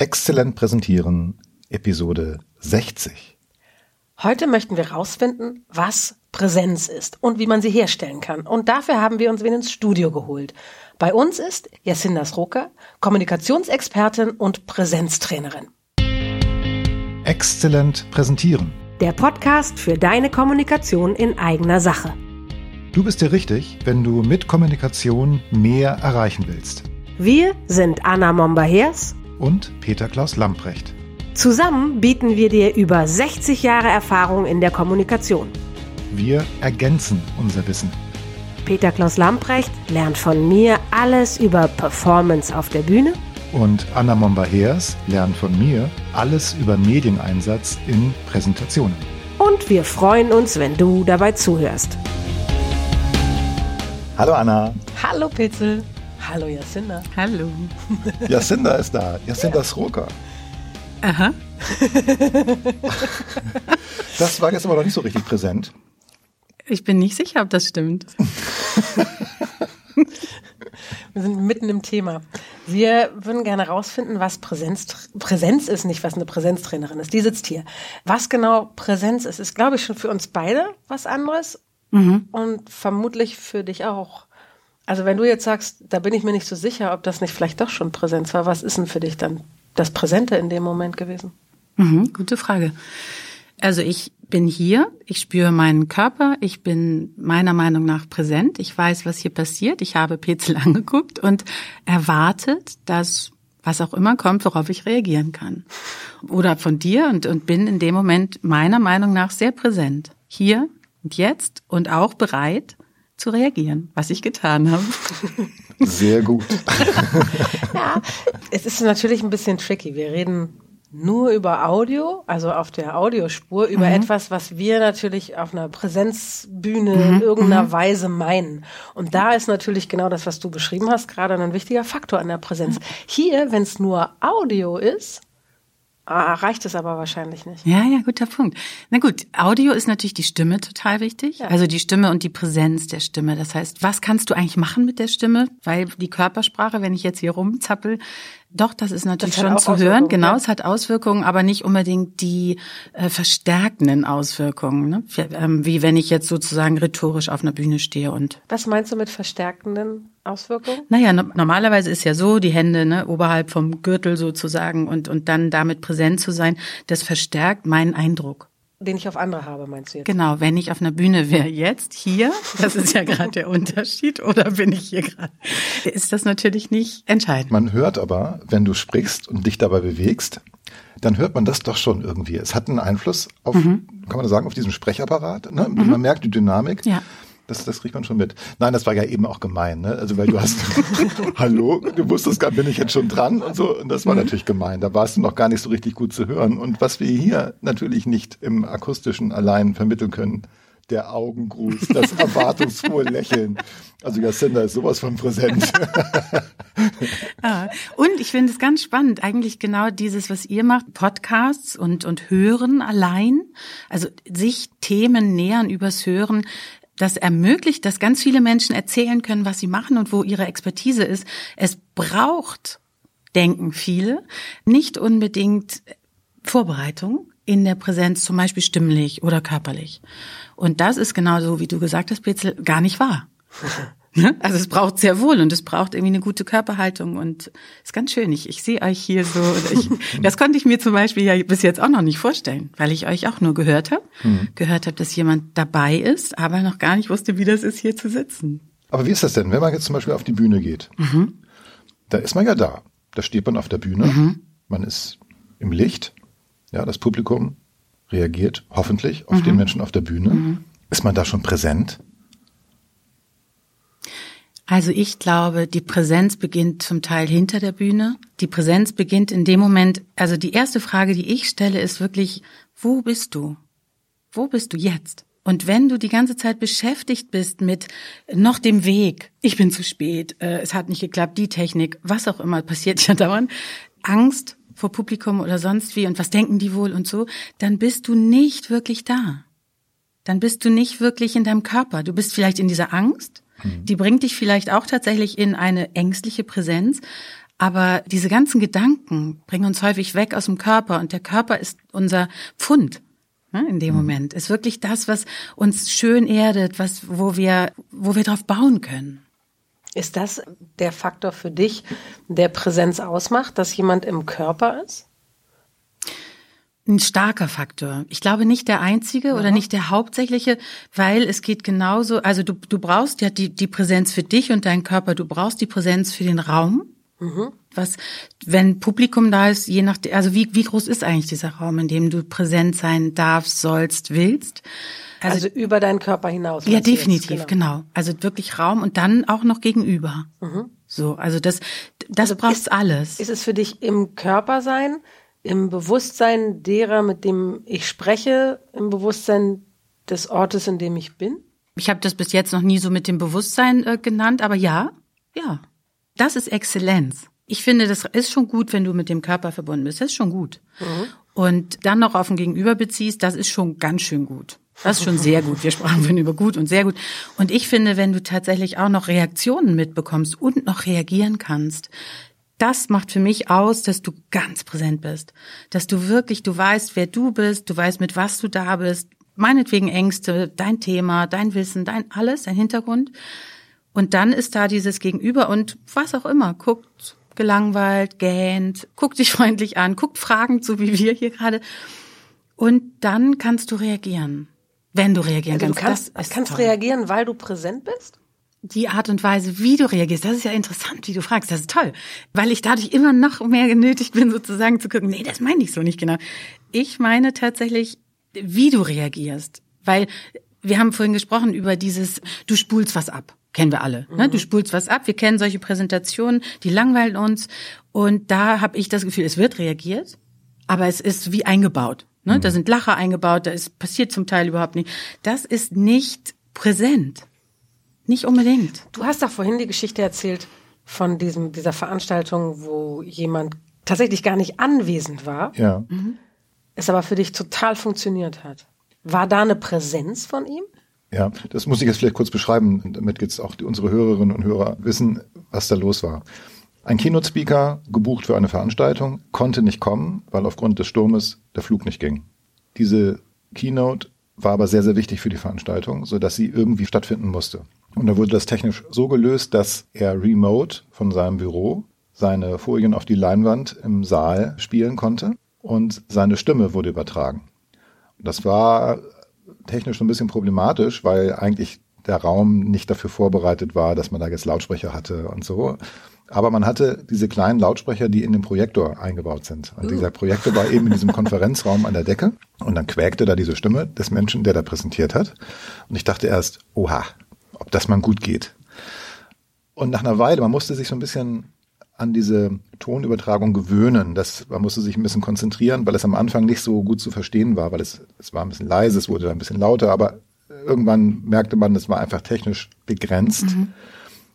Exzellent präsentieren, Episode 60. Heute möchten wir herausfinden, was Präsenz ist und wie man sie herstellen kann. Und dafür haben wir uns wen ins Studio geholt. Bei uns ist Jacinda Sroka, Kommunikationsexpertin und Präsenztrainerin. Exzellent präsentieren. Der Podcast für deine Kommunikation in eigener Sache. Du bist dir richtig, wenn du mit Kommunikation mehr erreichen willst. Wir sind Anna Momba-Hers Und Peter Klaus Lamprecht. Zusammen bieten wir dir über 60 Jahre Erfahrung in der Kommunikation. Wir ergänzen unser Wissen. Peter Klaus Lamprecht lernt von mir alles über Performance auf der Bühne Und Anna Momba-Hers lernt von mir alles über Medieneinsatz in Präsentationen. und wir freuen uns, wenn du dabei zuhörst. Hallo Anna. Hallo Pitzel. Hallo Jacinda. Hallo. Jacinda ist da. Jacinda Sroka. Aha. Das war jetzt aber noch nicht so richtig präsent. Ich bin nicht sicher, ob das stimmt. Wir sind mitten im Thema. Wir würden gerne herausfinden, was Präsenz, Präsenz ist, nicht was eine Präsenztrainerin ist. Die sitzt hier. Was genau Präsenz ist, ist, glaube ich, schon für uns beide was anderes und vermutlich für dich auch. Also wenn du jetzt sagst, da bin ich mir nicht so sicher, ob das nicht vielleicht doch schon Präsenz war, was ist denn für dich dann das Präsente in dem Moment gewesen? Mhm, gute Frage. Also ich bin hier, ich spüre meinen Körper, ich bin meiner Meinung nach präsent, ich weiß, was hier passiert, ich habe Petzel angeguckt und erwartet, dass was auch immer kommt, worauf ich reagieren kann. Oder von dir und, und bin in dem Moment meiner Meinung nach sehr präsent. Hier und jetzt und auch bereit zu reagieren, was ich getan habe. Sehr gut. Ja, es ist natürlich ein bisschen tricky. Wir reden nur über Audio, also auf der Audiospur, über etwas, was wir natürlich auf einer Präsenzbühne in irgendeiner Weise meinen. Und da ist natürlich genau das, was du beschrieben hast, gerade ein wichtiger Faktor an der Präsenz. Hier, wenn es nur Audio ist, reicht es aber wahrscheinlich nicht. Ja, ja, guter Punkt. Na gut, Audio ist natürlich die Stimme total wichtig. Also die Stimme und die Präsenz der Stimme. Das heißt, was kannst du eigentlich machen mit der Stimme? Weil die Körpersprache, wenn ich jetzt hier rumzappel, doch, das ist natürlich Das schon zu hören. Genau, ja. es hat Auswirkungen, aber nicht unbedingt die äh, verstärkenden Auswirkungen. Ne? Wie, ähm, wie wenn ich jetzt sozusagen rhetorisch auf einer Bühne stehe und Was meinst du mit verstärkenden Auswirkungen? naja, no normalerweise ist ja so, die Hände ne, oberhalb vom Gürtel sozusagen und, und dann damit präsent zu sein, das verstärkt meinen Eindruck. Den ich auf andere habe, meinst du jetzt? Genau, wenn ich auf einer Bühne wäre, jetzt hier, das ist ja gerade der Unterschied, oder bin ich hier gerade, ist das natürlich nicht entscheidend. Man hört aber, wenn du sprichst und dich dabei bewegst, dann hört man das doch schon irgendwie. Es hat einen Einfluss auf, kann man das sagen, auf diesen Sprechapparat. Ne? Man merkt die Dynamik. Ja. Das, das kriegt man schon mit. Nein, das war ja eben auch gemein, ne? Also weil du hast, hallo, du wusstest gar, bin ich jetzt schon dran und so. Und das war natürlich gemein. Da warst du noch gar nicht so richtig gut zu hören. Und was wir hier natürlich nicht im akustischen allein vermitteln können, der Augengruß, das erwartungsfrohe Lächeln. Also Jacinda ist sowas von präsent. Ja. Und ich finde es ganz spannend, eigentlich genau dieses, was ihr macht, Podcasts und, und Hören allein, also sich Themen nähern übers Hören, das ermöglicht, dass ganz viele Menschen erzählen können, was sie machen und wo ihre Expertise ist. Es braucht, denken viele, nicht unbedingt Vorbereitung in der Präsenz, zum Beispiel stimmlich oder körperlich. Und das ist genauso, wie du gesagt hast, Petzel, gar nicht wahr. Ne? Also es braucht sehr wohl und es braucht irgendwie eine gute Körperhaltung und ist ganz schön. Ich, ich sehe euch hier so. Ich, das konnte ich mir zum Beispiel ja bis jetzt auch noch nicht vorstellen, weil ich euch auch nur gehört habe, gehört habe, dass jemand dabei ist, aber noch gar nicht wusste, wie das ist, hier zu sitzen. Aber wie ist das denn, wenn man jetzt zum Beispiel auf die Bühne geht? Da ist man ja da. Da steht man auf der Bühne. Man ist im Licht. Ja, das Publikum reagiert hoffentlich auf den Menschen auf der Bühne. Ist man da schon präsent? Also ich glaube, die Präsenz beginnt zum Teil hinter der Bühne. Die Präsenz beginnt in dem Moment, also die erste Frage, die ich stelle, ist wirklich, wo bist du? Wo bist du jetzt? Und wenn du die ganze Zeit beschäftigt bist mit noch dem Weg, ich bin zu spät, äh, es hat nicht geklappt, die Technik, was auch immer, passiert ja dauernd, Angst vor Publikum oder sonst wie und was denken die wohl und so, dann bist du nicht wirklich da. Dann bist du nicht wirklich in deinem Körper. Du bist vielleicht in dieser Angst, die bringt dich vielleicht auch tatsächlich in eine ängstliche Präsenz, Aber diese ganzen Gedanken bringen uns häufig weg aus dem Körper und der Körper ist unser Pfund ne, in dem mhm. Moment. Ist wirklich das, was uns schön erdet, was, wo wir, wo wir drauf bauen können. Ist das der Faktor für dich, der Präsenz ausmacht, dass jemand im Körper ist? Ein starker Faktor. Ich glaube nicht der einzige ja. oder nicht der hauptsächliche, weil es geht genauso, also du, du brauchst ja die, die Präsenz für dich und deinen Körper, du brauchst die Präsenz für den Raum. Mhm. Was, wenn Publikum da ist, je nach, also wie, wie groß ist eigentlich dieser Raum, in dem du präsent sein darfst, sollst, willst? Also, also über deinen Körper hinaus. Ja, definitiv, genau. genau. Also wirklich Raum und dann auch noch gegenüber. Mhm. So, also das, das also brauchst ist, alles. Ist es für dich im Körper sein? Im Bewusstsein derer, mit dem ich spreche, im Bewusstsein des Ortes, in dem ich bin? Ich habe das bis jetzt noch nie so mit dem Bewusstsein äh, genannt, aber ja, ja. Das ist Exzellenz. Ich finde, das ist schon gut, wenn du mit dem Körper verbunden bist. Das ist schon gut. Mhm. Und dann noch auf ein Gegenüber beziehst, das ist schon ganz schön gut. Das ist schon sehr gut. Wir sprachen vorhin über gut und sehr gut. Und ich finde, wenn du tatsächlich auch noch Reaktionen mitbekommst und noch reagieren kannst, das macht für mich aus, dass du ganz präsent bist. Dass du wirklich, du weißt, wer du bist, du weißt, mit was du da bist, meinetwegen Ängste, dein Thema, dein Wissen, dein alles, dein Hintergrund. Und dann ist da dieses Gegenüber und was auch immer, guckt gelangweilt, gähnt, guckt dich freundlich an, guckt fragend, so wie wir hier gerade. Und dann kannst du reagieren. Wenn du reagieren also kannst. Du kannst, kannst reagieren, weil du präsent bist? Die Art und Weise, wie du reagierst, das ist ja interessant, wie du fragst, das ist toll, weil ich dadurch immer noch mehr genötigt bin, sozusagen zu gucken, nee, das meine ich so nicht genau. Ich meine tatsächlich, wie du reagierst, weil wir haben vorhin gesprochen über dieses, du spulst was ab. Kennen wir alle. Ne? Du mhm. spulst was ab. Wir kennen solche Präsentationen, die langweilen uns. Und da habe ich das Gefühl, es wird reagiert, aber es ist wie eingebaut. Ne? Mhm. Da sind Lacher eingebaut, da ist passiert zum Teil überhaupt nicht. Das ist nicht präsent. Nicht unbedingt. Du hast doch vorhin die Geschichte erzählt von diesem, dieser Veranstaltung, wo jemand tatsächlich gar nicht anwesend war. Ja. Mhm. Es aber für dich total funktioniert hat. War da eine Präsenz von ihm? Ja, das muss ich jetzt vielleicht kurz beschreiben, damit jetzt auch die, unsere Hörerinnen und Hörer wissen, was da los war. Ein Keynote-Speaker, gebucht für eine Veranstaltung, konnte nicht kommen, weil aufgrund des Sturmes der Flug nicht ging. Diese Keynote war aber sehr, sehr wichtig für die Veranstaltung, so dass sie irgendwie stattfinden musste. Und da wurde das technisch so gelöst, dass er remote von seinem Büro seine Folien auf die Leinwand im Saal spielen konnte und seine Stimme wurde übertragen. Das war technisch ein bisschen problematisch, weil eigentlich der Raum nicht dafür vorbereitet war, dass man da jetzt Lautsprecher hatte und so. Aber man hatte diese kleinen Lautsprecher, die in den Projektor eingebaut sind. Und dieser Projektor war eben in diesem Konferenzraum an der Decke. Und dann quäkte da diese Stimme des Menschen, der da präsentiert hat. Und ich dachte erst, oha, ob das mal gut geht. Und nach einer Weile, man musste sich so ein bisschen an diese Tonübertragung gewöhnen. Das, man musste sich ein bisschen konzentrieren, weil es am Anfang nicht so gut zu verstehen war, weil es, es war ein bisschen leise, es wurde dann ein bisschen lauter, aber irgendwann merkte man, das war einfach technisch begrenzt. Mhm.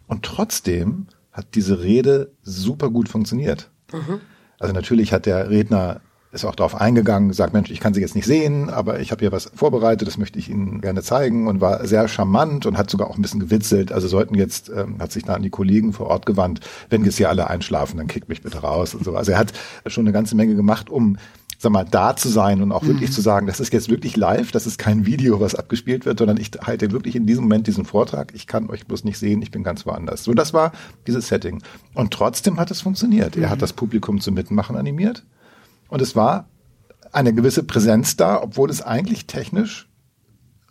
Und trotzdem hat diese Rede super gut funktioniert. Mhm. Also natürlich hat der Redner ist auch darauf eingegangen, sagt, Mensch, ich kann Sie jetzt nicht sehen, aber ich habe hier was vorbereitet, das möchte ich Ihnen gerne zeigen und war sehr charmant und hat sogar auch ein bisschen gewitzelt. Also sollten jetzt, ähm, hat sich da an die Kollegen vor Ort gewandt, wenn jetzt hier alle einschlafen, dann kickt mich bitte raus und so. Also er hat schon eine ganze Menge gemacht, um sag mal, da zu sein und auch mhm. wirklich zu sagen, das ist jetzt wirklich live, das ist kein Video, was abgespielt wird, sondern ich halte wirklich in diesem Moment diesen Vortrag. Ich kann euch bloß nicht sehen, ich bin ganz woanders. So, das war dieses Setting. Und trotzdem hat es funktioniert. Mhm. Er hat mhm. das Publikum zum Mitmachen animiert. Und es war eine gewisse Präsenz da, obwohl es eigentlich technisch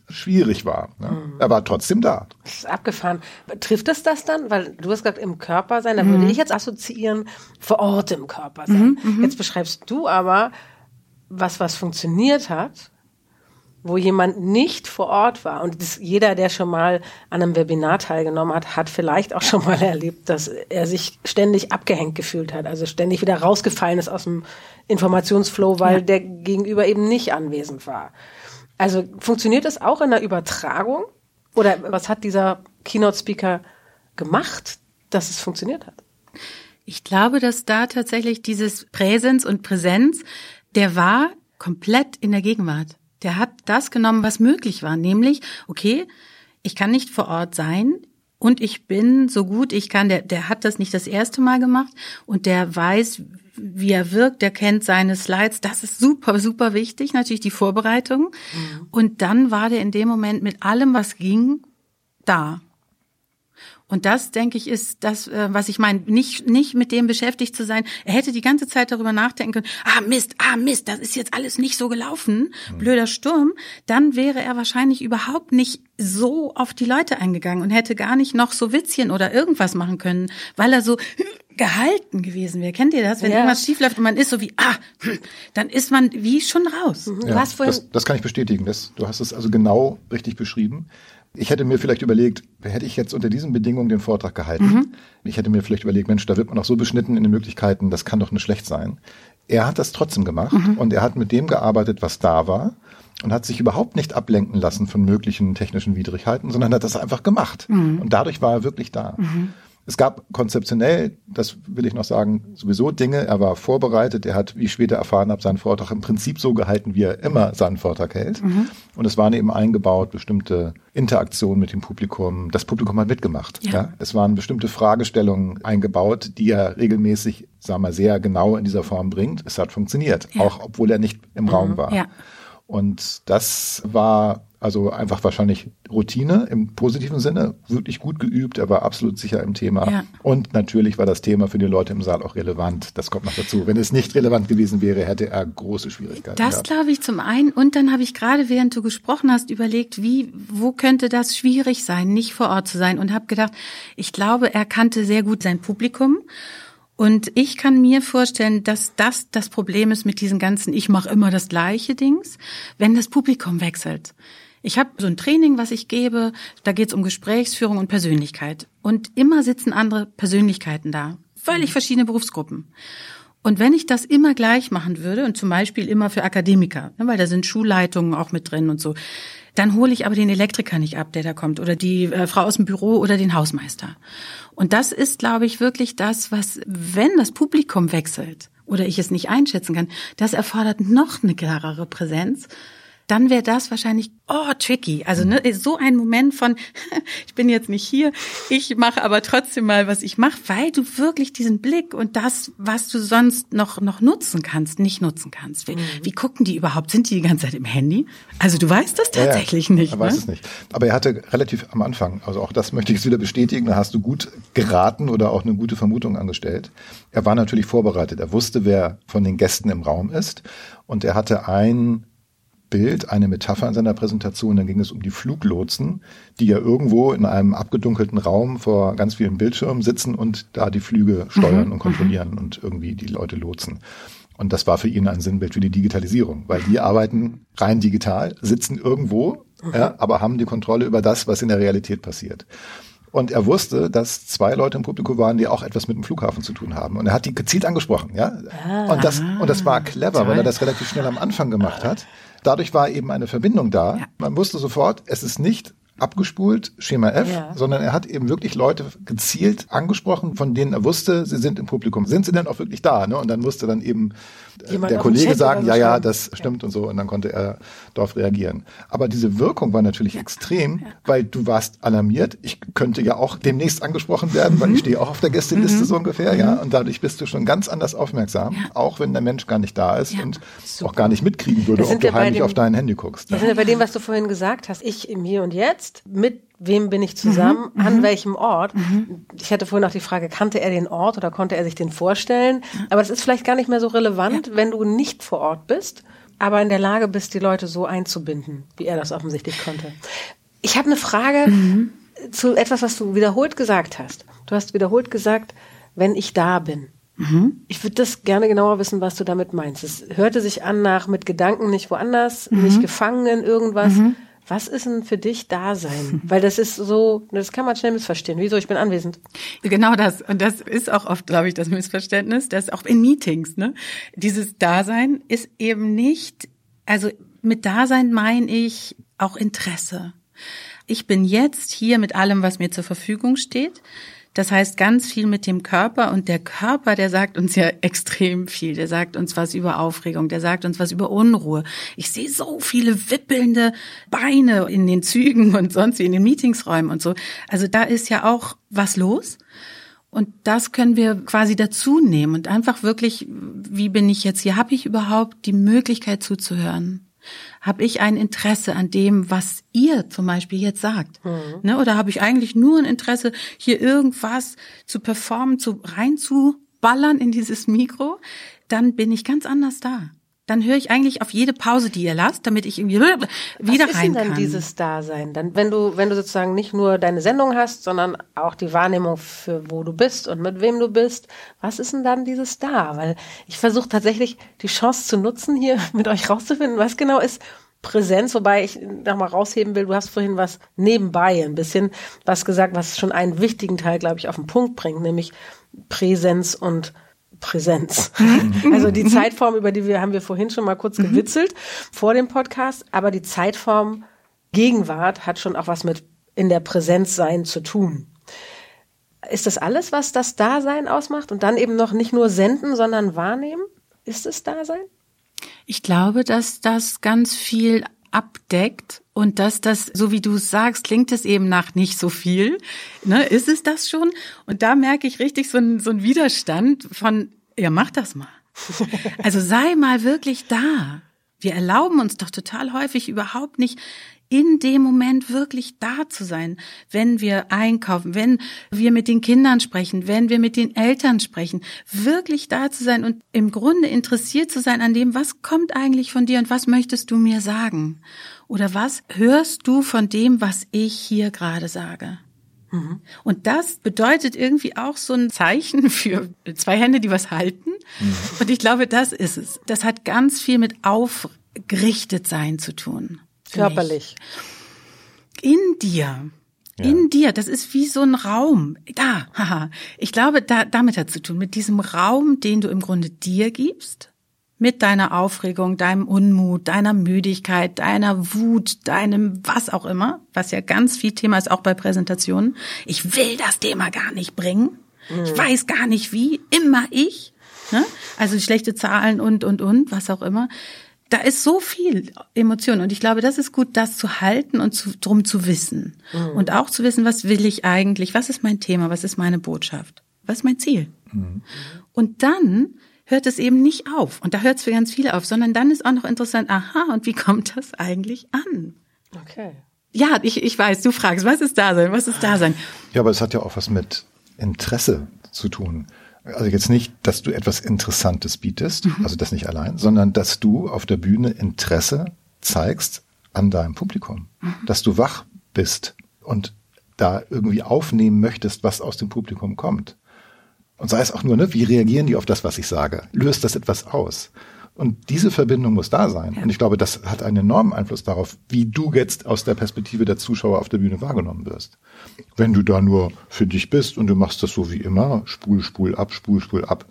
schwierig war. Ne? Mhm. Er war trotzdem da. Das ist abgefahren. Trifft es das dann? Weil du hast gesagt, im Körper sein, da mhm. würde ich jetzt assoziieren, vor Ort im Körper sein. Mhm, mhm. jetzt beschreibst du aber was, was funktioniert hat wo jemand nicht vor Ort war. Und das, jeder, der schon mal an einem Webinar teilgenommen hat, hat vielleicht auch schon mal erlebt, dass er sich ständig abgehängt gefühlt hat, also ständig wieder rausgefallen ist aus dem Informationsflow, weil ja. der Gegenüber eben nicht anwesend war. Also funktioniert das auch in der Übertragung? Oder was hat dieser Keynote-Speaker gemacht, dass es funktioniert hat? Ich glaube, dass da tatsächlich dieses Präsenz und Präsenz, der war komplett in der Gegenwart. Der hat das genommen, was möglich war, nämlich, okay, ich kann nicht vor Ort sein Und ich bin so gut ich kann, der, der hat das nicht das erste Mal gemacht und der weiß, wie er wirkt, der kennt seine Slides. Das ist super, super wichtig, natürlich die Vorbereitung. Mhm. Und dann war der in dem Moment mit allem, was ging, da. Und das, denke ich, ist das, äh, was ich meine, nicht, nicht mit dem beschäftigt zu sein. Er hätte die ganze Zeit darüber nachdenken können, ah Mist, ah Mist, das ist jetzt alles nicht so gelaufen, mhm. blöder Sturm. Dann wäre er wahrscheinlich überhaupt nicht so auf die Leute eingegangen und hätte gar nicht noch so Witzchen oder irgendwas machen können, weil er so gehalten gewesen wäre. Kennt ihr das? Wenn ja. irgendwas schief läuft und man ist so wie, ah, dann ist man wie schon raus. Mhm. Ja, das, das kann ich bestätigen. Das, du hast es also genau richtig beschrieben. Ich hätte mir vielleicht überlegt, hätte ich jetzt unter diesen Bedingungen den Vortrag gehalten. Mhm. Ich hätte mir vielleicht überlegt, Mensch, da wird man auch so beschnitten in den Möglichkeiten, das kann doch nicht schlecht sein. Er hat das trotzdem gemacht mhm. und er hat mit dem gearbeitet, was da war und hat sich überhaupt nicht ablenken lassen von möglichen technischen Widrigkeiten, sondern hat das einfach gemacht. Mhm. Und dadurch war er wirklich da. Mhm. Es gab konzeptionell, das will ich noch sagen, sowieso Dinge. Er war vorbereitet. Er hat, wie ich später erfahren habe, seinen Vortrag im Prinzip so gehalten, wie er immer seinen Vortrag hält. Mhm. Und es waren eben eingebaut bestimmte Interaktionen mit dem Publikum. Das Publikum hat mitgemacht. Ja. ja. Es waren bestimmte Fragestellungen eingebaut, die er regelmäßig, sagen wir, sehr genau in dieser Form bringt. Es hat funktioniert, ja. auch obwohl er nicht im mhm. Raum war. Ja. Und das war also einfach wahrscheinlich Routine im positiven Sinne, wirklich gut geübt, er war absolut sicher im Thema. Ja. Und natürlich war das Thema für die Leute im Saal auch relevant. Das kommt noch dazu. Wenn es nicht relevant gewesen wäre, hätte er große Schwierigkeiten. Das glaube ich zum einen. Und dann habe ich gerade, während du gesprochen hast, überlegt, wie, wo könnte das schwierig sein, nicht vor Ort zu sein und habe gedacht, ich glaube, er kannte sehr gut sein Publikum. Und ich kann mir vorstellen, dass das das Problem ist mit diesen ganzen, ich mache immer das gleiche Dings, wenn das Publikum wechselt. Ich habe so ein Training, was ich gebe, da geht es um Gesprächsführung und Persönlichkeit. Und immer sitzen andere Persönlichkeiten da, völlig mhm. verschiedene Berufsgruppen. Und wenn ich das immer gleich machen würde und zum Beispiel immer für Akademiker, ne, weil da sind Schulleitungen auch mit drin und so, dann hole ich aber den Elektriker nicht ab, der da kommt, oder die äh, Frau aus dem Büro oder den Hausmeister. Und das ist, glaube ich, wirklich das, was, wenn das Publikum wechselt oder ich es nicht einschätzen kann, das erfordert noch eine klarere Präsenz dann wäre das wahrscheinlich oh tricky. Also ne, so ein Moment von ich bin jetzt nicht hier, ich mache aber trotzdem mal, was ich mache, weil du wirklich diesen Blick und das, was du sonst noch noch nutzen kannst, nicht nutzen kannst. Wie, mhm. wie gucken die überhaupt? Sind die die ganze Zeit im Handy? Also du weißt das tatsächlich ja, ja. nicht. Er ne? weiß es nicht. Aber er hatte relativ am Anfang, also auch das möchte ich jetzt wieder bestätigen, da hast du gut geraten oder auch eine gute Vermutung angestellt. Er war natürlich vorbereitet. Er wusste, wer von den Gästen im Raum ist und er hatte ein Bild, eine Metapher in seiner Präsentation. Dann ging es um die Fluglotsen, die ja irgendwo in einem abgedunkelten Raum vor ganz vielen Bildschirmen sitzen und da die Flüge steuern mhm. und kontrollieren mhm. und irgendwie die Leute lotsen. Und das war für ihn ein Sinnbild für die Digitalisierung, weil die arbeiten rein digital, sitzen irgendwo, mhm. ja, aber haben die Kontrolle über das, was in der Realität passiert. Und er wusste, dass zwei Leute im Publikum waren, die auch etwas mit dem Flughafen zu tun haben. Und er hat die gezielt angesprochen, ja. Ah, und das, und das war clever, toll. weil er das relativ schnell am Anfang gemacht hat. Dadurch war eben eine Verbindung da. Ja. Man wusste sofort, es ist nicht abgespult, Schema F, ja. sondern er hat eben wirklich Leute gezielt angesprochen, von denen er wusste, sie sind im Publikum. Sind sie denn auch wirklich da? Ne? Und dann musste dann eben äh, Jemand der Kollege sagen, ja, ja, das stimmt ja. und so, und dann konnte er darauf reagieren. Aber diese Wirkung war natürlich ja. extrem, weil du warst alarmiert. Ich könnte ja auch demnächst angesprochen werden, mhm. weil ich stehe auch auf der Gästeliste mhm. so ungefähr, ja. Mhm. Und dadurch bist du schon ganz anders aufmerksam, auch wenn der Mensch gar nicht da ist und Super. auch gar nicht mitkriegen würde, ob du heimlich dem, auf dein Handy guckst. Wir sind ja bei dem, was du vorhin gesagt hast, ich im Hier und Jetzt jetzt? Mit wem bin ich zusammen? Mhm, an mhm. welchem Ort? Mhm. Ich hatte vorhin auch die Frage, kannte er den Ort oder konnte er sich den vorstellen? Aber das ist vielleicht gar nicht mehr so relevant, ja. wenn du nicht vor Ort bist, aber in der Lage bist, die Leute so einzubinden, wie er das offensichtlich konnte. Ich habe eine Frage mhm. zu etwas, was du wiederholt gesagt hast. Du hast wiederholt gesagt, wenn ich da bin. Mhm. Ich würde das gerne genauer wissen, was du damit meinst. Es hörte sich an nach mit Gedanken nicht woanders, mhm. nicht gefangen in irgendwas. Was ist denn für dich Dasein? Weil das ist so, das kann man schnell missverstehen. Wieso? Ich bin anwesend. Genau das. Und das ist auch oft, glaube ich, das Missverständnis, dass auch in Meetings, ne, dieses Dasein ist eben nicht, also mit Dasein meine ich auch Interesse. Ich bin jetzt hier mit allem, was mir zur Verfügung steht. Das heißt ganz viel mit dem Körper und der Körper, der sagt uns ja extrem viel. Der sagt uns was über Aufregung, der sagt uns was über Unruhe. Ich sehe so viele wippelnde Beine in den Zügen und sonst wie in den Meetingsräumen und so. Also da ist ja auch was los. Und das können wir quasi dazu nehmen und einfach wirklich, wie bin ich jetzt hier? Habe ich überhaupt die Möglichkeit zuzuhören? Habe ich ein Interesse an dem, was ihr zum Beispiel jetzt sagt? Mhm. Ne? Oder habe ich eigentlich nur ein Interesse, hier irgendwas zu performen, zu reinzuballern in dieses Mikro? Dann bin ich ganz anders da dann höre ich eigentlich auf jede Pause, die ihr lasst, damit ich irgendwie wieder Was ist denn dann dieses Dasein? Dann, wenn du, wenn du sozusagen nicht nur deine Sendung hast, sondern auch die Wahrnehmung für wo du bist und mit wem du bist, was ist denn dann dieses Da? Weil ich versuche tatsächlich die Chance zu nutzen, hier mit euch rauszufinden, was genau ist Präsenz, wobei ich nochmal rausheben will, du hast vorhin was nebenbei ein bisschen was gesagt, was schon einen wichtigen Teil, glaube ich, auf den Punkt bringt, nämlich Präsenz und Präsenz. Mhm. also die mhm. Zeitform, über die wir haben wir vorhin schon mal kurz mhm. gewitzelt vor dem Podcast, aber die Zeitform Gegenwart hat schon auch was mit in der Präsenz sein zu tun. Ist das alles, was das Dasein ausmacht und dann eben noch nicht nur senden, sondern wahrnehmen? Ist es Dasein? Ich glaube, dass das ganz viel abdeckt und dass das, so wie du es sagst, klingt es eben nach nicht so viel. Ne? Ist es das schon? Und da merke ich richtig so einen so einen Widerstand von, ja, mach das mal. Also sei mal wirklich da. Wir erlauben uns doch total häufig überhaupt nicht in dem Moment wirklich da zu sein, wenn wir einkaufen, wenn wir mit den Kindern sprechen, wenn wir mit den Eltern sprechen, wirklich da zu sein und im Grunde interessiert zu sein an dem, was kommt eigentlich von dir und was möchtest du mir sagen? Oder was hörst du von dem, was ich hier gerade sage? Mhm. Und das bedeutet irgendwie auch so ein Zeichen für zwei Hände, die was halten. Mhm. Und ich glaube, das ist es. Das hat ganz viel mit aufgerichtet sein zu tun. Körperlich. In dir. Ja. In dir, das ist wie so ein Raum. Da, haha. Ich glaube, da, damit hat zu tun, mit diesem Raum, den du im Grunde dir gibst, mit deiner Aufregung, deinem Unmut, deiner Müdigkeit, deiner Wut, deinem was auch immer, was ja ganz viel Thema ist, auch bei Präsentationen. Ich will das Thema gar nicht bringen. Mhm. Ich weiß gar nicht wie. Immer ich. Ne? Also schlechte Zahlen und, und, und, was auch immer da ist so viel Emotion und ich glaube, das ist gut, das zu halten und zu, drum zu wissen mhm. und auch zu wissen, was will ich eigentlich, was ist mein Thema, was ist meine Botschaft, was ist mein Ziel. Mhm. Und dann hört es eben nicht auf und da hört es für ganz viele auf, sondern dann ist auch noch interessant, aha, und wie kommt das eigentlich an? Okay. Ja, ich, ich weiß, du fragst, was ist da sein, was ist da sein? Ja, aber es hat ja auch was mit Interesse zu tun. Also jetzt nicht, dass du etwas Interessantes bietest, mhm. also das nicht allein, sondern dass du auf der Bühne Interesse zeigst an deinem Publikum, mhm. dass du wach bist und da irgendwie aufnehmen möchtest, was aus dem Publikum kommt. Und sei es auch nur, ne, wie reagieren die auf das, was ich sage? Löst das etwas aus? Und diese Verbindung muss da sein. Ja. Und ich glaube, das hat einen enormen Einfluss darauf, wie du jetzt aus der Perspektive der Zuschauer auf der Bühne wahrgenommen wirst. Wenn du da nur für dich bist und du machst das so wie immer, spul, spul ab, spul, spul ab,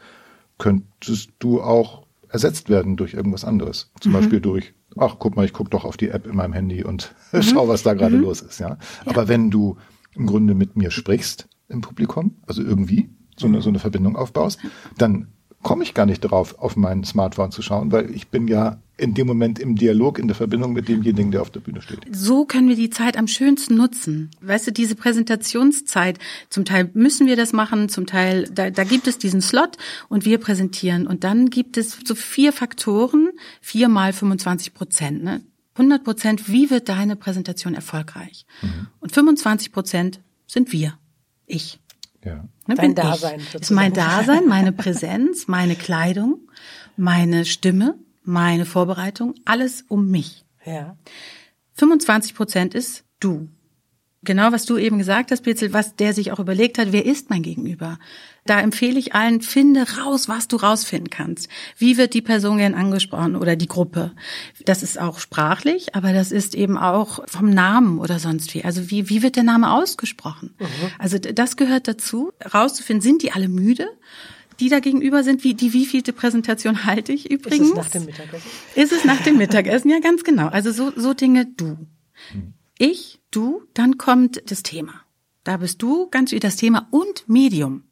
könntest du auch ersetzt werden durch irgendwas anderes. Zum mhm. Beispiel durch, ach, guck mal, ich guck doch auf die App in meinem Handy und mhm. schau, was da gerade mhm. los ist, ja? ja. Aber wenn du im Grunde mit mir sprichst im Publikum, also irgendwie so eine, so eine Verbindung aufbaust, dann komme ich gar nicht darauf, auf mein Smartphone zu schauen, weil ich bin ja in dem Moment im Dialog, in der Verbindung mit demjenigen, der auf der Bühne steht. So können wir die Zeit am schönsten nutzen. Weißt du, diese Präsentationszeit, zum Teil müssen wir das machen, zum Teil, da, da gibt es diesen Slot und wir präsentieren. Und dann gibt es so vier Faktoren, vier mal 25 Prozent. Ne? 100 Prozent, wie wird deine Präsentation erfolgreich? Mhm. Und 25 Prozent sind wir, ich. Ja. Ne, Dein Dasein. Ich. Ist mein Dasein, meine Präsenz, meine Kleidung, meine Stimme, meine Vorbereitung, alles um mich. Ja. 25 Prozent ist du. Genau, was du eben gesagt hast, Pitzel, was der sich auch überlegt hat, wer ist mein Gegenüber? Da empfehle ich allen, finde raus, was du rausfinden kannst. Wie wird die Person gern angesprochen oder die Gruppe? Das ist auch sprachlich, aber das ist eben auch vom Namen oder sonst wie. Also wie, wie wird der Name ausgesprochen? Mhm. Also das gehört dazu, rauszufinden, sind die alle müde? die da gegenüber sind, wie die wievielte Präsentation halte ich übrigens? Ist es nach dem Mittagessen? Ist es nach dem Mittagessen? Ja, ganz genau. Also so, so Dinge du. Mhm. Ich, du, dann kommt das Thema. Da bist du ganz wie das Thema und Medium.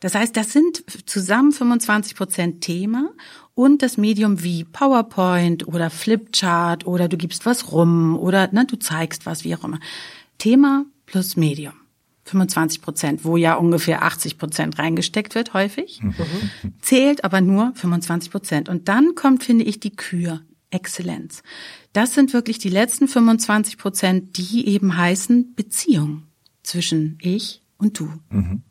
Das heißt, das sind zusammen 25 Prozent Thema und das Medium wie PowerPoint oder Flipchart oder du gibst was rum oder ne, du zeigst was, wie auch immer. Thema plus Medium. 25 Prozent, wo ja ungefähr 80 Prozent reingesteckt wird, häufig. Mhm. Zählt aber nur 25 Prozent. Und dann kommt, finde ich, die Kür, Exzellenz. Das sind wirklich die letzten 25 Prozent, die eben heißen Beziehung zwischen ich und du. Mhm.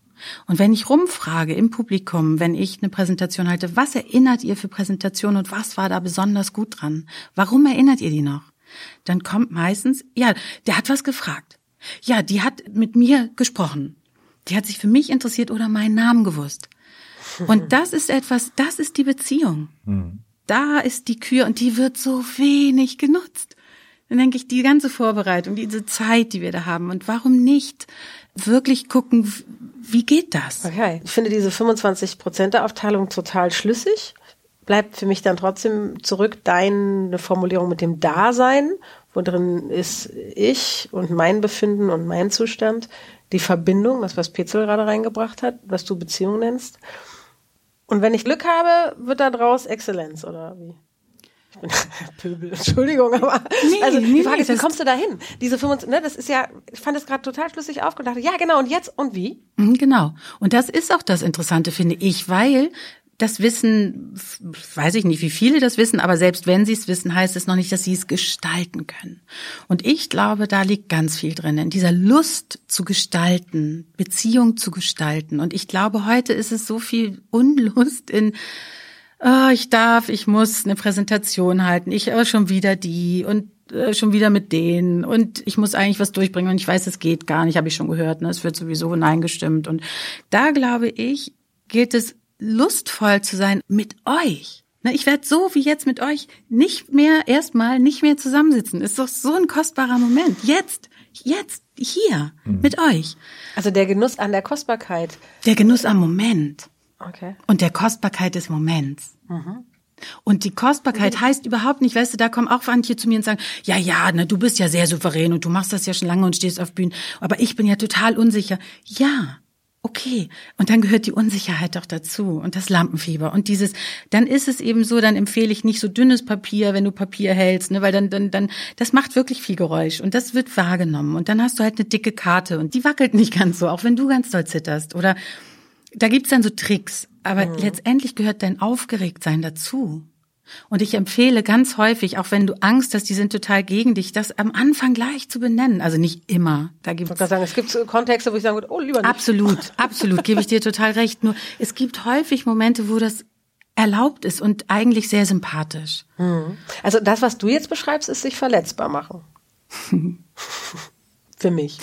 Und wenn ich rumfrage im Publikum, wenn ich eine Präsentation halte, was erinnert ihr für Präsentation und was war da besonders gut dran? Warum erinnert ihr die noch? Dann kommt meistens, ja, der hat was gefragt. Ja, die hat mit mir gesprochen. Die hat sich für mich interessiert oder meinen Namen gewusst. Und das ist etwas, das ist die Beziehung. Mhm. Da ist die Kür und die wird so wenig genutzt. Dann denke ich, die ganze Vorbereitung, diese Zeit, die wir da haben und warum nicht wirklich gucken, wie geht das? Okay, ich finde diese 25 Prozent Aufteilung total schlüssig. Bleibt für mich dann trotzdem zurück deine Formulierung mit dem Dasein, wo drin ist ich und mein Befinden und mein Zustand, die Verbindung, das was Petzel gerade reingebracht hat, was du Beziehung nennst. Und wenn ich Glück habe, wird da draus Exzellenz oder wie? Ich bin Pöbel, Entschuldigung, aber nee, also die Frage nee, ist, wie kommst du da hin? Diese 25, ne, das ist ja, ich fand es gerade total schlüssig aufgedacht. Ja, genau, und jetzt und wie? Mhm, genau. Und das ist auch das Interessante, finde ich, weil das Wissen, weiß ich nicht, wie viele das wissen, aber selbst wenn sie es wissen, heißt es noch nicht, dass sie es gestalten können. Und ich glaube, da liegt ganz viel drin, in dieser Lust zu gestalten, Beziehung zu gestalten. Und ich glaube, heute ist es so viel Unlust in, oh, ich darf, ich muss eine Präsentation halten, ich aber schon wieder die und äh, schon wieder mit denen und ich muss eigentlich was durchbringen und ich weiß, es geht gar nicht, habe ich schon gehört, ne? es wird sowieso nein gestimmt. Und da glaube ich, gilt es lustvoll zu sein mit euch. Ne, ich werde so wie jetzt mit euch nicht mehr erstmal nicht mehr zusammensitzen. Ist doch so ein kostbarer Moment. Jetzt, jetzt, hier, mhm. mit euch. Also der Genuss an der Kostbarkeit. Der Genuss am Moment. Okay. Und der Kostbarkeit des Moments. Mhm. Und die Kostbarkeit mhm. heißt überhaupt nicht, weißt du, da kommen auch manche zu mir und sagen, ja, ja, ne, du bist ja sehr souverän und du machst das ja schon lange und stehst auf Bühnen, aber ich bin ja total unsicher. Ja, okay. Und dann gehört die Unsicherheit doch dazu und das Lampenfieber und dieses, dann ist es eben so, dann empfehle ich nicht so dünnes Papier, wenn du Papier hältst, ne, weil dann, dann, dann, das macht wirklich viel Geräusch und das wird wahrgenommen und dann hast du halt eine dicke Karte und die wackelt nicht ganz so, auch wenn du ganz doll zitterst oder da gibt's dann so Tricks, aber mhm. letztendlich gehört dein Aufgeregtsein dazu. Und ich empfehle ganz häufig, auch wenn du Angst hast, die sind total gegen dich, das am Anfang gleich zu benennen. Also nicht immer. Da gibt's ich sagen, es gibt Kontexte, wo ich sagen würde, oh, lieber nicht. Absolut, absolut, gebe ich dir total recht. Nur es gibt häufig Momente, wo das erlaubt ist und eigentlich sehr sympathisch. Mhm. Also das, was du jetzt beschreibst, ist sich verletzbar machen. Für mich.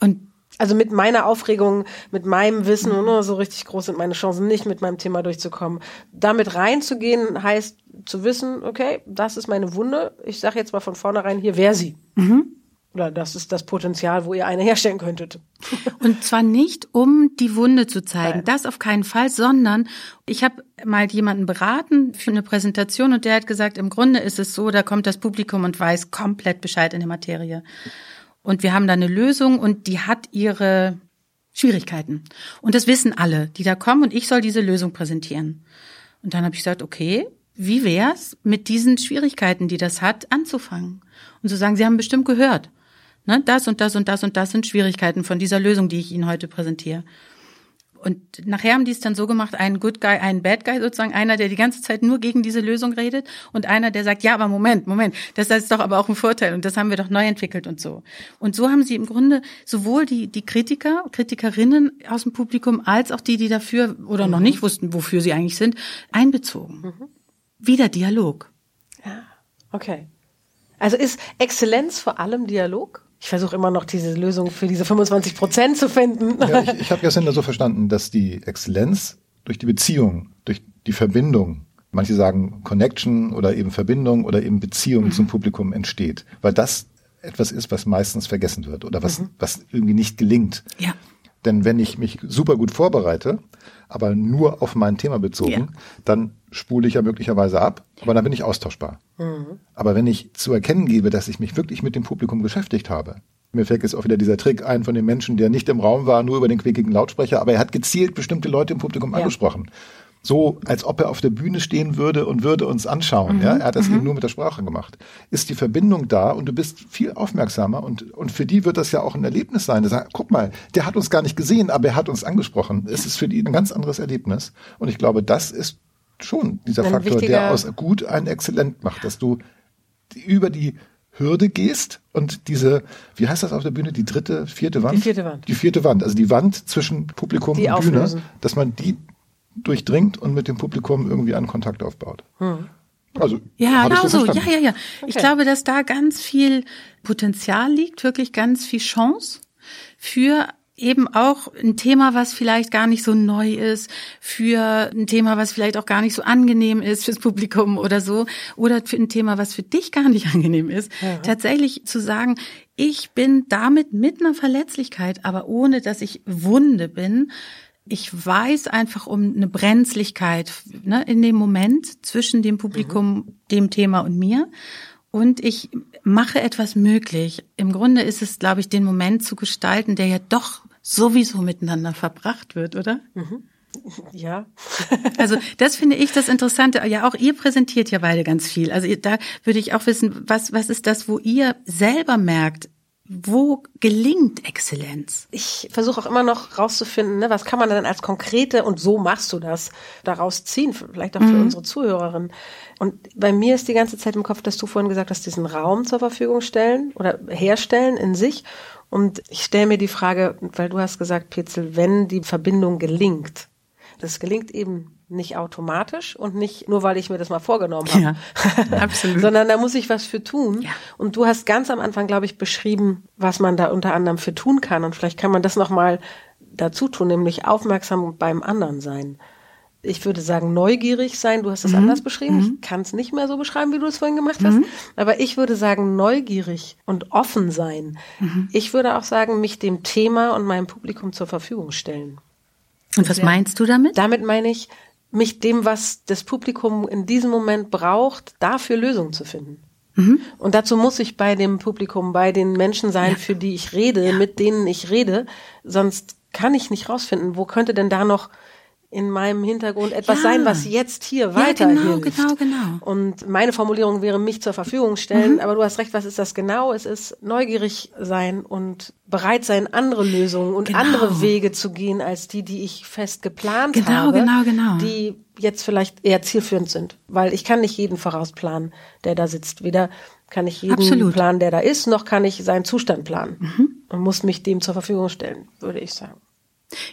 Und also mit meiner Aufregung, mit meinem Wissen, mhm. ne, so richtig groß sind meine Chancen nicht, mit meinem Thema durchzukommen. Damit reinzugehen, heißt zu wissen, okay, das ist meine Wunde. Ich sage jetzt mal von vornherein, hier wäre sie. Mhm. Oder das ist das Potenzial, wo ihr eine herstellen könntet. Und zwar nicht, um die Wunde zu zeigen, Nein. das auf keinen Fall, sondern ich habe mal jemanden beraten für eine Präsentation und der hat gesagt, im Grunde ist es so, da kommt das Publikum und weiß komplett Bescheid in der Materie. Und wir haben da eine Lösung und die hat ihre Schwierigkeiten. Und das wissen alle, die da kommen und ich soll diese Lösung präsentieren. Und dann habe ich gesagt, okay, wie wär's mit diesen Schwierigkeiten, die das hat, anzufangen? Und zu sagen, Sie haben bestimmt gehört, ne, das und das und das und das sind Schwierigkeiten von dieser Lösung, die ich Ihnen heute präsentiere. Und nachher haben die es dann so gemacht, einen Good Guy, einen Bad Guy sozusagen, einer, der die ganze Zeit nur gegen diese Lösung redet und einer, der sagt, ja, aber Moment, Moment, das ist doch aber auch ein Vorteil und das haben wir doch neu entwickelt und so. Und so haben sie im Grunde sowohl die, die Kritiker, Kritikerinnen aus dem Publikum als auch die, die dafür oder mhm. noch nicht wussten, wofür sie eigentlich sind, einbezogen. Mhm. Wieder Dialog. Ja, okay. Also ist Exzellenz vor allem Dialog? Ich versuche immer noch diese Lösung für diese 25 Prozent zu finden. Ja, ich ich habe gestern so verstanden, dass die Exzellenz durch die Beziehung, durch die Verbindung, manche sagen Connection oder eben Verbindung oder eben Beziehung mhm. zum Publikum entsteht, weil das etwas ist, was meistens vergessen wird oder was, mhm. was irgendwie nicht gelingt. Ja. Denn wenn ich mich super gut vorbereite, aber nur auf mein Thema bezogen, ja. dann spule ich ja möglicherweise ab, aber dann bin ich austauschbar. Mhm. Aber wenn ich zu erkennen gebe, dass ich mich wirklich mit dem Publikum beschäftigt habe, Mir fällt jetzt auch wieder dieser Trick ein von dem Menschen, der nicht im Raum war, nur über den quickigen Lautsprecher, aber er hat gezielt bestimmte Leute im Publikum ja. angesprochen so, als ob er auf der Bühne stehen würde und würde uns anschauen. Mhm. Ja, er hat das mhm. eben nur mit der Sprache gemacht. Ist die Verbindung da und du bist viel aufmerksamer und, und für die wird das ja auch ein Erlebnis sein. Sagen, guck mal, der hat uns gar nicht gesehen, aber er hat uns angesprochen. Es ist für die ein ganz anderes Erlebnis. Und ich glaube, das ist schon dieser ein Faktor, der aus gut ein Exzellent macht, dass du über die Hürde gehst und diese, wie heißt das auf der Bühne, die dritte, vierte Wand? Die vierte Wand. Die vierte Wand, also die Wand zwischen Publikum die und auflösen. Bühne, dass man die durchdringt und mit dem Publikum irgendwie einen Kontakt aufbaut. Hm. Also, ja, genau so. Ja, ja, ja. Okay. Ich glaube, dass da ganz viel Potenzial liegt, wirklich ganz viel Chance für eben auch ein Thema, was vielleicht gar nicht so neu ist, für ein Thema, was vielleicht auch gar nicht so angenehm ist fürs Publikum oder so, oder für ein Thema, was für dich gar nicht angenehm ist. Ja. Tatsächlich zu sagen, ich bin damit mit einer Verletzlichkeit, aber ohne dass ich Wunde bin, ich weiß einfach um eine Brenzlichkeit ne, in dem Moment zwischen dem Publikum, mhm. dem Thema und mir. Und ich mache etwas möglich. Im Grunde ist es, glaube ich, den Moment zu gestalten, der ja doch sowieso miteinander verbracht wird, oder? Mhm. Ja. also das finde ich das Interessante. Ja, auch ihr präsentiert ja beide ganz viel. Also da würde ich auch wissen, was, was ist das, wo ihr selber merkt, wo gelingt Exzellenz? Ich versuche auch immer noch rauszufinden, ne, was kann man denn als konkrete und so machst du das daraus ziehen, vielleicht auch für mhm. unsere Zuhörerinnen. Und bei mir ist die ganze Zeit im Kopf, dass du vorhin gesagt hast, diesen Raum zur Verfügung stellen oder herstellen in sich. Und ich stelle mir die Frage, weil du hast gesagt, Petzel, wenn die Verbindung gelingt, das gelingt eben nicht automatisch und nicht nur, weil ich mir das mal vorgenommen habe. Ja, absolut. Sondern da muss ich was für tun. Ja. Und du hast ganz am Anfang, glaube ich, beschrieben, was man da unter anderem für tun kann. Und vielleicht kann man das nochmal dazu tun, nämlich aufmerksam beim anderen sein. Ich würde sagen, neugierig sein. Du hast es mhm. anders beschrieben. Mhm. Ich kann es nicht mehr so beschreiben, wie du es vorhin gemacht hast. Mhm. Aber ich würde sagen, neugierig und offen sein. Mhm. Ich würde auch sagen, mich dem Thema und meinem Publikum zur Verfügung stellen. Und was meinst du damit? Damit meine ich, mich dem, was das Publikum in diesem Moment braucht, dafür Lösungen zu finden. Mhm. Und dazu muss ich bei dem Publikum, bei den Menschen sein, ja. für die ich rede, ja. mit denen ich rede. Sonst kann ich nicht rausfinden, wo könnte denn da noch in meinem Hintergrund etwas ja. sein, was jetzt hier ja, weiterhilft. Genau, genau, genau. Und meine Formulierung wäre, mich zur Verfügung stellen. Mhm. Aber du hast recht, was ist das genau? Es ist neugierig sein und bereit sein, andere Lösungen und genau. andere Wege zu gehen, als die, die ich fest geplant genau, habe. Genau, genau, genau. Die jetzt vielleicht eher zielführend sind. Weil ich kann nicht jeden vorausplanen, der da sitzt. Weder kann ich jeden Absolut. planen, der da ist, noch kann ich seinen Zustand planen. Mhm. Und muss mich dem zur Verfügung stellen, würde ich sagen.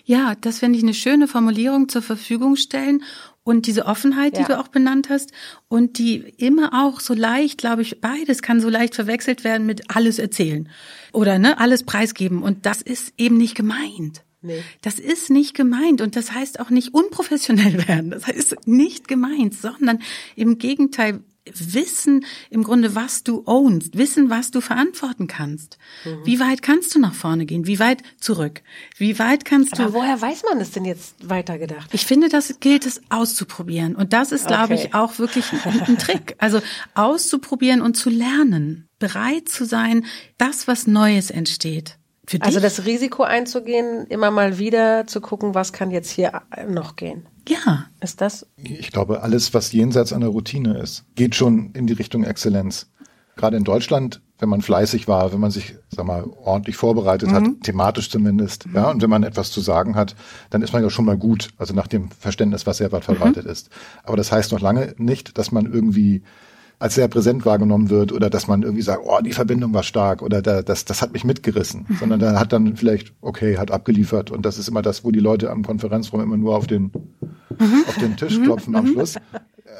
Ja, das finde ich eine schöne Formulierung zur Verfügung stellen und diese Offenheit, die ja. du auch benannt hast und die immer auch so leicht, glaube ich, beides kann so leicht verwechselt werden mit alles erzählen oder ne, alles preisgeben und das ist eben nicht gemeint. Nee. Das ist nicht gemeint und das heißt auch nicht unprofessionell werden. Das heißt nicht gemeint, sondern im Gegenteil wissen im Grunde, was du ownst, wissen, was du verantworten kannst. Mhm. Wie weit kannst du nach vorne gehen? Wie weit zurück? Wie weit kannst Aber du? woher weiß man es denn jetzt weitergedacht? Ich finde, das gilt es auszuprobieren. Und das ist, glaube okay. ich, auch wirklich ein, ein Trick. Also auszuprobieren und zu lernen. Bereit zu sein, das, was Neues entsteht. Also das Risiko einzugehen, immer mal wieder zu gucken, was kann jetzt hier noch gehen. Ja. Ist das? Ich glaube, alles, was jenseits einer Routine ist, geht schon in die Richtung Exzellenz. Gerade in Deutschland, wenn man fleißig war, wenn man sich, sag mal, ordentlich vorbereitet mhm. hat, thematisch zumindest, mhm. ja, und wenn man etwas zu sagen hat, dann ist man ja schon mal gut, also nach dem Verständnis, was sehr weit verbreitet mhm. ist. Aber das heißt noch lange nicht, dass man irgendwie als sehr präsent wahrgenommen wird oder dass man irgendwie sagt, oh, die Verbindung war stark oder da, das, das hat mich mitgerissen, mhm. sondern da hat dann vielleicht, okay, hat abgeliefert und das ist immer das, wo die Leute am Konferenzraum immer nur auf den, mhm. auf den Tisch klopfen am mhm. Schluss.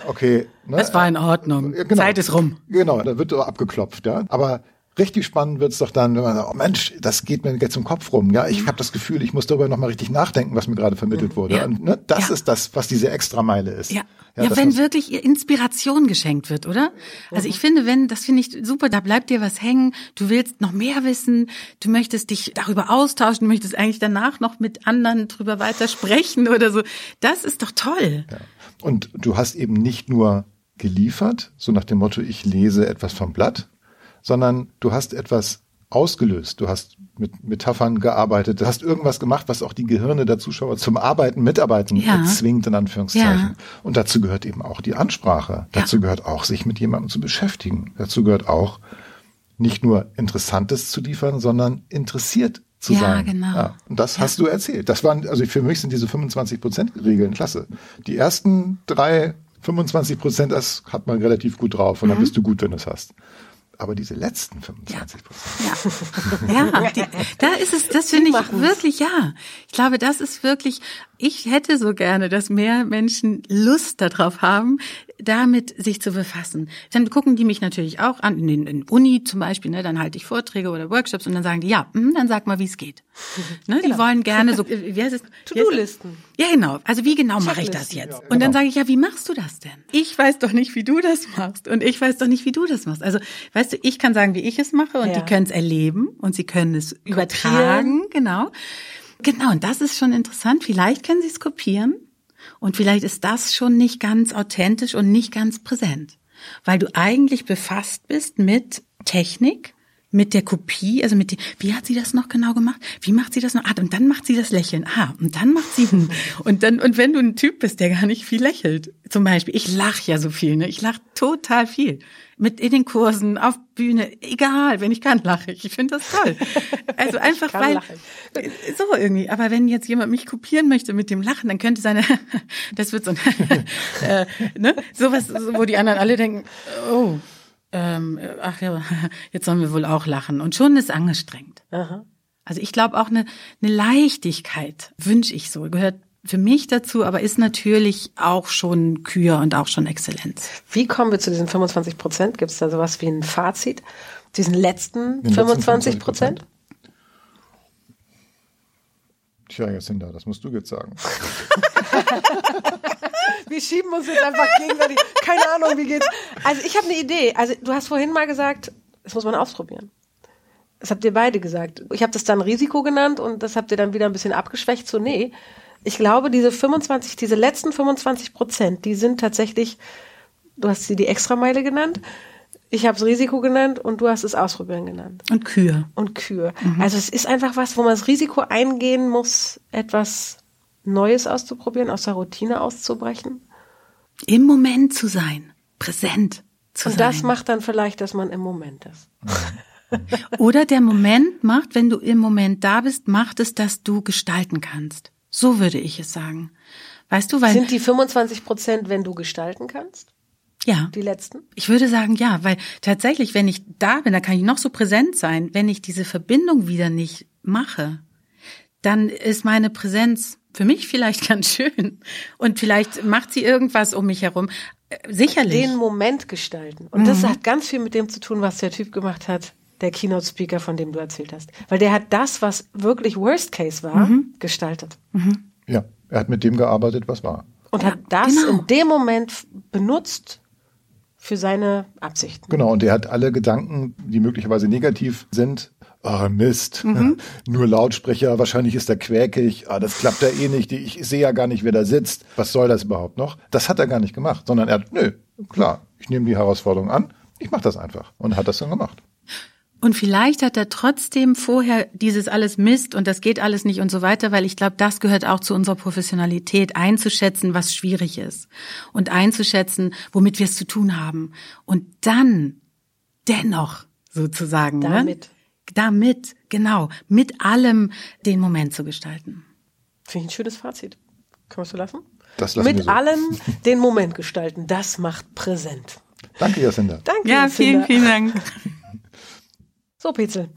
Okay. Ne? Es war in Ordnung. Genau, Zeit ist rum. Genau, da wird abgeklopft, ja. Aber Richtig spannend wird's doch dann, wenn man sagt, oh Mensch, das geht mir jetzt im Kopf rum. Ja, ich mhm. habe das Gefühl, ich muss darüber nochmal richtig nachdenken, was mir gerade vermittelt wurde. Ja. Und, ne, das ja. ist das, was diese Extrameile ist. Ja, ja, ja wenn wirklich Inspiration geschenkt wird, oder? Also ich finde, wenn, das finde ich super, da bleibt dir was hängen, du willst noch mehr wissen, du möchtest dich darüber austauschen, du möchtest eigentlich danach noch mit anderen drüber weiter sprechen oder so. Das ist doch toll. Ja. Und du hast eben nicht nur geliefert, so nach dem Motto, ich lese etwas vom Blatt, sondern du hast etwas ausgelöst. Du hast mit Metaphern gearbeitet, du hast irgendwas gemacht, was auch die Gehirne der Zuschauer zum Arbeiten, Mitarbeiten ja. zwingt, in Anführungszeichen. Ja. Und dazu gehört eben auch die Ansprache. Dazu ja. gehört auch, sich mit jemandem zu beschäftigen. Dazu gehört auch, nicht nur Interessantes zu liefern, sondern interessiert zu ja, sein. Genau. Ja, und das ja. hast du erzählt. Das waren, also für mich sind diese 25 Prozent Regeln klasse. Die ersten drei 25 Prozent, das hat man relativ gut drauf und mhm. dann bist du gut, wenn du es hast. Aber diese letzten 25 Prozent. Ja, ja die, da ist es, das finde ich wirklich, ja. Ich glaube, das ist wirklich, ich hätte so gerne, dass mehr Menschen Lust darauf haben, damit sich zu befassen. Dann gucken die mich natürlich auch an, in, den in Uni zum Beispiel, ne, dann halte ich Vorträge oder Workshops und dann sagen die, ja, mh, dann sag mal, wie es geht. Ne, genau. Die wollen gerne so, wie heißt es? To-Do-Listen. Ja, genau. Also wie genau mache ich das jetzt? Ja, genau. Und dann sage ich, ja, wie machst du das denn? Ich weiß doch nicht, wie du das machst. Und ich weiß doch nicht, wie du das machst. Also, weißt du, ich kann sagen, wie ich es mache und ja. die können es erleben und sie können es übertragen, genau. Genau, und das ist schon interessant. Vielleicht können sie es kopieren und vielleicht ist das schon nicht ganz authentisch und nicht ganz präsent, weil du eigentlich befasst bist mit Technik, mit der Kopie, also mit die, wie hat sie das noch genau gemacht? Wie macht sie das noch? Ah, und dann macht sie das Lächeln. Ah, und dann macht sie und dann und wenn du ein Typ bist, der gar nicht viel lächelt, zum Beispiel, ich lach ja so viel, ne? Ich lach total viel mit in den Kursen, auf Bühne, egal, wenn ich kann, lache ich. Ich finde das toll. Also einfach weil lachen. so irgendwie. Aber wenn jetzt jemand mich kopieren möchte mit dem Lachen, dann könnte seine, das wird so, äh, ne, sowas, wo die anderen alle denken, oh, ähm, ach ja, jetzt sollen wir wohl auch lachen. Und schon ist angestrengt. Aha. Also ich glaube auch eine, eine Leichtigkeit wünsche ich so, gehört für mich dazu, aber ist natürlich auch schon Kür und auch schon Exzellenz. Wie kommen wir zu diesen 25 Prozent? Gibt es da sowas wie ein Fazit? Diesen letzten Den 25 Prozent? Tja, Jacinda, das musst du jetzt sagen. wir schieben uns jetzt einfach gegenseitig. Keine Ahnung, wie geht's. Also ich habe eine Idee. Also du hast vorhin mal gesagt, das muss man ausprobieren. Das habt ihr beide gesagt. Ich habe das dann Risiko genannt und das habt ihr dann wieder ein bisschen abgeschwächt. So, nee, ich glaube, diese 25, diese letzten 25 Prozent, die sind tatsächlich, du hast sie die Extrameile genannt, ich habe es Risiko genannt und du hast es Ausprobieren genannt. Und Kür. Und Kür. Mhm. Also es ist einfach was, wo man das Risiko eingehen muss, etwas Neues auszuprobieren, aus der Routine auszubrechen. Im Moment zu sein, präsent zu und sein. Und das macht dann vielleicht, dass man im Moment ist. Oder der Moment macht, wenn du im Moment da bist, macht es, dass du gestalten kannst. So würde ich es sagen. Weißt du, weil. Sind die 25 Prozent, wenn du gestalten kannst? Ja. Die letzten? Ich würde sagen, ja, weil tatsächlich, wenn ich da bin, da kann ich noch so präsent sein. Wenn ich diese Verbindung wieder nicht mache, dann ist meine Präsenz für mich vielleicht ganz schön. Und vielleicht macht sie irgendwas um mich herum. Äh, sicherlich. Den Moment gestalten. Und mhm. das hat ganz viel mit dem zu tun, was der Typ gemacht hat, der Keynote-Speaker, von dem du erzählt hast. Weil der hat das, was wirklich Worst Case war, mhm. gestaltet. Mhm. Ja, er hat mit dem gearbeitet, was war. Und ja, hat das genau. in dem Moment benutzt für seine Absichten. Genau, und er hat alle Gedanken, die möglicherweise negativ sind, Ah, Mist. Mhm. Nur Lautsprecher, wahrscheinlich ist er quäkig. Ah, das klappt ja eh nicht. Ich sehe ja gar nicht, wer da sitzt. Was soll das überhaupt noch? Das hat er gar nicht gemacht, sondern er hat, nö, klar, ich nehme die Herausforderung an, ich mache das einfach. Und hat das dann gemacht. Und vielleicht hat er trotzdem vorher dieses alles Mist und das geht alles nicht und so weiter, weil ich glaube, das gehört auch zu unserer Professionalität, einzuschätzen, was schwierig ist und einzuschätzen, womit wir es zu tun haben. Und dann dennoch sozusagen. Ne? Damit. Ne? Damit, genau, mit allem den Moment zu gestalten. Finde ich ein schönes Fazit. Können wir es so lassen? Das lassen mit so. allem den Moment gestalten, das macht präsent. Danke, Jacinda. Danke, Ja, vielen, vielen Dank. So, Petzel.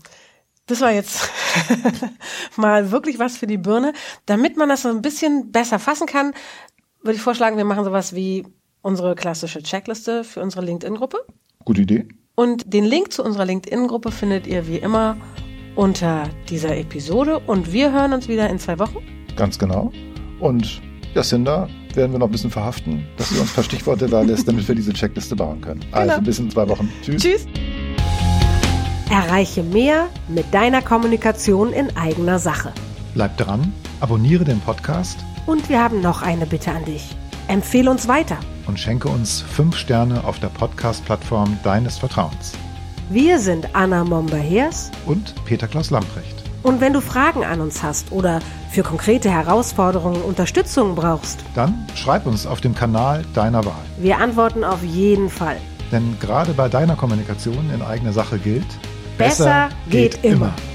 Das war jetzt mal wirklich was für die Birne. Damit man das so ein bisschen besser fassen kann, würde ich vorschlagen, wir machen sowas wie unsere klassische Checkliste für unsere LinkedIn-Gruppe. Gute Idee. Und den Link zu unserer LinkedIn-Gruppe findet ihr wie immer unter dieser Episode. Und wir hören uns wieder in zwei Wochen. Ganz genau. Und Jacinda werden wir noch ein bisschen verhaften, dass sie uns ein paar Stichworte da lässt, damit wir diese Checkliste bauen können. Also genau. bis in zwei Wochen. Tschüss. Tschüss. Erreiche mehr mit deiner Kommunikation in eigener Sache. Bleib dran, abonniere den Podcast. Und wir haben noch eine Bitte an dich. Empfehle uns weiter. Und schenke uns fünf Sterne auf der Podcast-Plattform deines Vertrauens. Wir sind Anna Momber-Hers und Peter Klaus Lamprecht. Und wenn du Fragen an uns hast oder für konkrete Herausforderungen Unterstützung brauchst, dann schreib uns auf dem Kanal deiner Wahl. Wir antworten auf jeden Fall. Denn gerade bei deiner Kommunikation in eigener Sache gilt, besser, besser geht, geht, immer. immer.